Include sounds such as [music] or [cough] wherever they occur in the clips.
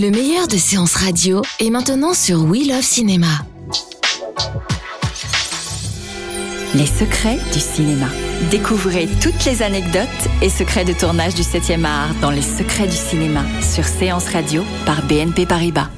Le meilleur de séances radio est maintenant sur We Love Cinéma. Les secrets du cinéma. Découvrez toutes les anecdotes et secrets de tournage du 7e art dans Les secrets du cinéma sur Séance Radio par BNP Paribas.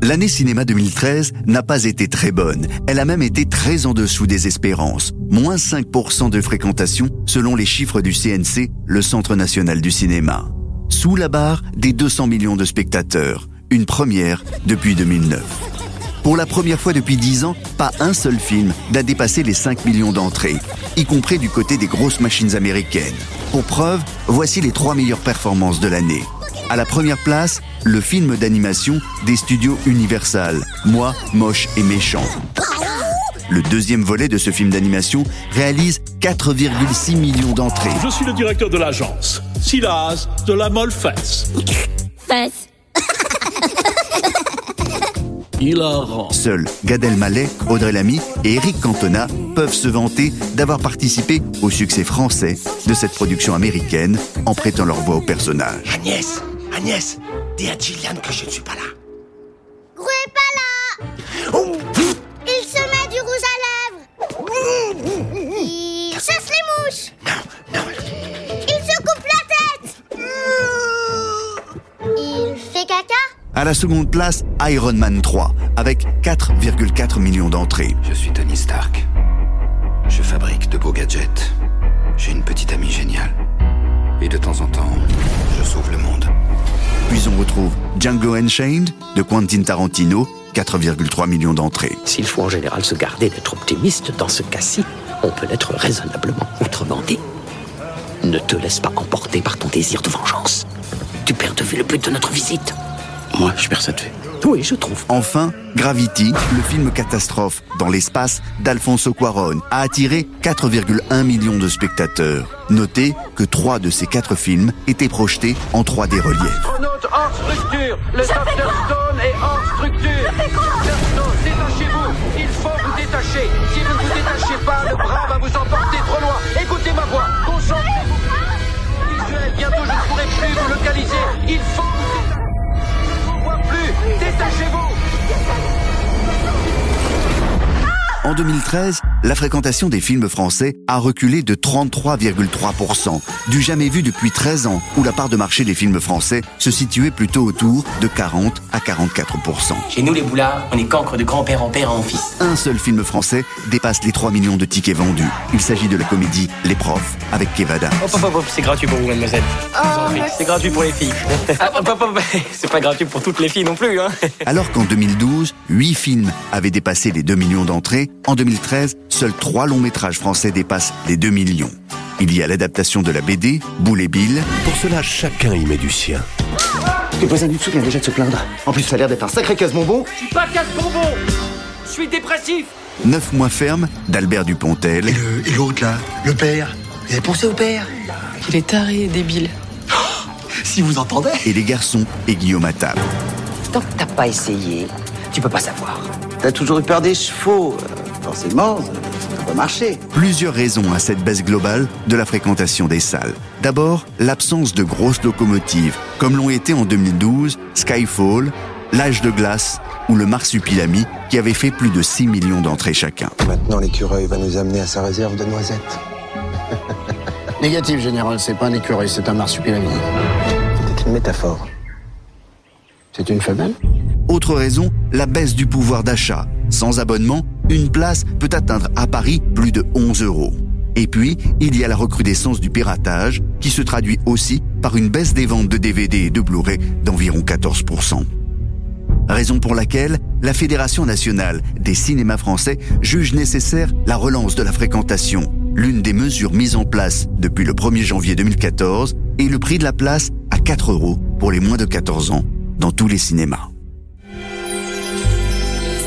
L'année cinéma 2013 n'a pas été très bonne. Elle a même été très en dessous des espérances. Moins 5% de fréquentation selon les chiffres du CNC, le Centre national du cinéma. Sous la barre des 200 millions de spectateurs. Une première depuis 2009. Pour la première fois depuis 10 ans, pas un seul film n'a dépassé les 5 millions d'entrées, y compris du côté des grosses machines américaines. Pour preuve, voici les trois meilleures performances de l'année. À la première place, le film d'animation des studios Universal, Moi, moche et méchant. Le deuxième volet de ce film d'animation réalise 4,6 millions d'entrées. Je suis le directeur de l'agence, Silas de la Molfesse. Fesse. [laughs] Hilarant. Seuls Gad Elmaleh, Audrey Lamy et Eric Cantona peuvent se vanter d'avoir participé au succès français de cette production américaine en prêtant leur voix au personnage. Agnès, Agnès, dis à Gillian que je ne suis pas là. Caca. À la seconde place, Iron Man 3, avec 4,4 millions d'entrées. Je suis Tony Stark. Je fabrique de beaux gadgets. J'ai une petite amie géniale. Et de temps en temps, je sauve le monde. Puis on retrouve Django Unchained de Quentin Tarantino, 4,3 millions d'entrées. S'il faut en général se garder d'être optimiste dans ce cas-ci, on peut l'être raisonnablement. Autrement dit, ne te laisse pas emporter par ton désir de vengeance. Tu perds de vue le but de notre visite. Moi, je cette vue. Oui, je trouve. Enfin, Gravity, le film catastrophe dans l'espace d'Alfonso Cuarón, a attiré 4,1 millions de spectateurs. Notez que trois de ces quatre films étaient projetés en 3D relief. Note hors structure. Le Dr Stone est hors structure. Dr Stone, détachez-vous. Il faut vous détacher. Si vous ne vous détachez pas, le bras va vous emporter trop loin. Écoutez ma voix. Concentrez-vous. Visuel, bientôt je ne pourrai plus vous localiser. Il faut En 2013, la fréquentation des films français a reculé de 33,3%, du jamais vu depuis 13 ans, où la part de marché des films français se situait plutôt autour de 40 à 44%. Chez nous, les boulards, on est cancre de grand-père en père en fils. Un seul film français dépasse les 3 millions de tickets vendus. Il s'agit de la comédie Les Profs avec Kev Adams. Hop, hop, hop, c'est gratuit pour vous, mademoiselle. Prie, C'est gratuit pour les filles. [laughs] Ah, hop, hop, hop, c'est pas gratuit pour toutes les filles non plus, hein. Alors qu'en 2012, 8 films avaient dépassé les 2 millions d'entrées, en 2013, seuls 3 longs métrages français dépassent les 2 millions. Il y a l'adaptation de la BD, Boule et Bill, Pour cela, chacun y met du sien. Les voisins du dessous viennent déjà de se plaindre. En plus, ça a l'air d'être un sacré casse-bonbon. Je suis pas casse-bonbon. Je suis dépressif. 9 mois ferme d'Albert Dupontel, Et l'autre là, le père. Vous avez pensé au père? Il est taré et débile. [gasps] Si vous entendez. et Les Garçons et Guillaume Attable. Tant que t'as pas essayé, tu peux pas savoir. T'as toujours eu peur des chevaux. euh, Forcément, marcher. Plusieurs raisons à cette baisse globale de la fréquentation des salles. D'abord, l'absence de grosses locomotives, comme l'ont été en 2012 Skyfall, L'âge de glace ou le Marsupilami, qui avait fait plus de 6 millions d'entrées chacun. Maintenant, l'écureuil va nous amener à sa réserve de noisettes. [laughs] Négatif, général, c'est pas un écureuil, c'est un marsupilami. C'était une métaphore. C'est une femelle? Autre raison, la baisse du pouvoir d'achat. Sans abonnement, une place peut atteindre à Paris plus de 11 euros. Et puis, il y a la recrudescence du piratage, qui se traduit aussi par une baisse des ventes de DVD et de Blu-ray d'environ 14%. Raison pour laquelle la Fédération nationale des cinémas français juge nécessaire la relance de la fréquentation. l'une des mesures mises en place depuis le 1er janvier 2014 est le prix de la place à 4 euros pour les moins de 14 ans dans tous les cinémas.